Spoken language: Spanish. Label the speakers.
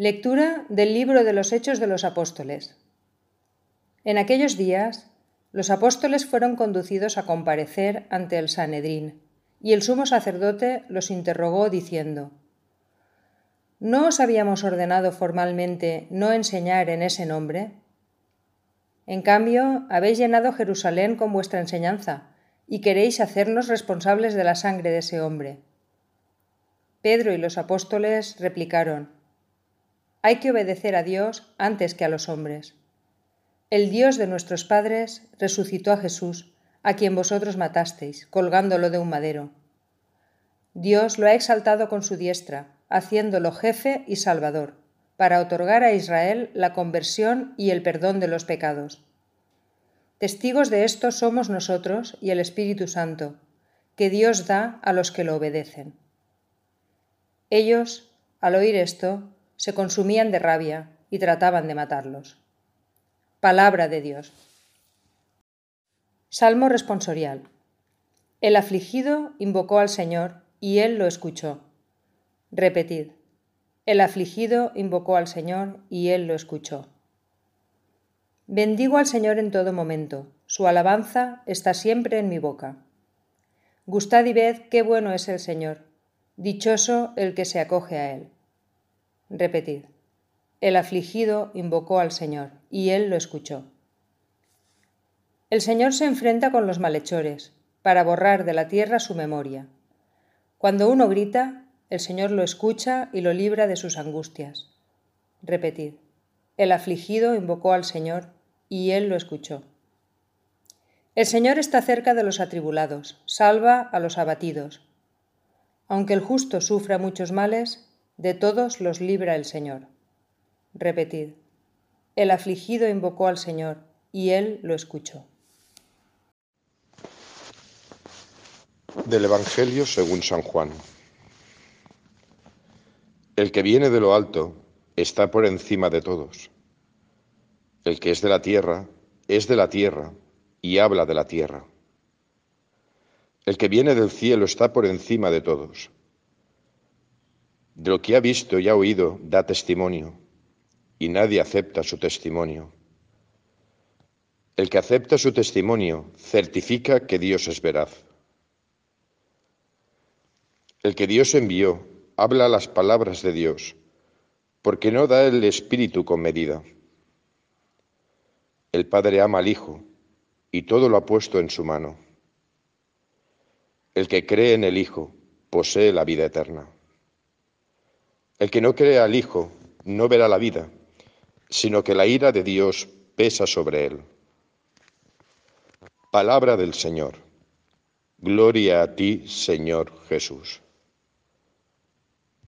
Speaker 1: Lectura del libro de los Hechos de los Apóstoles. En aquellos días, los apóstoles fueron conducidos a comparecer ante el Sanedrín, y el sumo sacerdote los interrogó diciendo, ¿No os habíamos ordenado formalmente no enseñar en ese nombre? En cambio, habéis llenado Jerusalén con vuestra enseñanza y queréis hacernos responsables de la sangre de ese hombre. Pedro y los apóstoles replicaron, Hay que obedecer a Dios antes que a los hombres. El Dios de nuestros padres resucitó a Jesús, a quien vosotros matasteis, colgándolo de un madero. Dios lo ha exaltado con su diestra haciéndolo jefe y salvador, para otorgar a Israel la conversión y el perdón de los pecados. Testigos de esto somos nosotros y el Espíritu Santo, que Dios da a los que lo obedecen. Ellos, al oír esto, se consumían de rabia y trataban de matarlos. Palabra de Dios. Salmo responsorial. El afligido invocó al Señor y él lo escuchó. Repetid. El afligido invocó al Señor y él lo escuchó. Bendigo al Señor en todo momento, su alabanza está siempre en mi boca. Gustad y ved qué bueno es el Señor, dichoso el que se acoge a él. Repetid. El afligido invocó al Señor y él lo escuchó. El Señor se enfrenta con los malhechores para borrar de la tierra su memoria. Cuando uno grita, el Señor lo escucha y lo libra de sus angustias. Repetid. El afligido invocó al Señor y Él lo escuchó. El Señor está cerca de los atribulados, salva a los abatidos. Aunque el justo sufra muchos males, de todos los libra el Señor. Repetid. El afligido invocó al Señor y Él lo escuchó.
Speaker 2: Del Evangelio según San Juan. El que viene de lo alto está por encima de todos. El que es de la tierra es de la tierra y habla de la tierra. El que viene del cielo está por encima de todos. De lo que ha visto y ha oído da testimonio, y nadie acepta su testimonio. El que acepta su testimonio certifica que Dios es veraz. El que Dios envió habla las palabras de Dios, porque no da el Espíritu con medida. El Padre ama al Hijo y todo lo ha puesto en su mano. El que cree en el Hijo posee la vida eterna. El que no cree al Hijo no verá la vida, sino que la ira de Dios pesa sobre él. Palabra del Señor. Gloria a ti, Señor Jesús.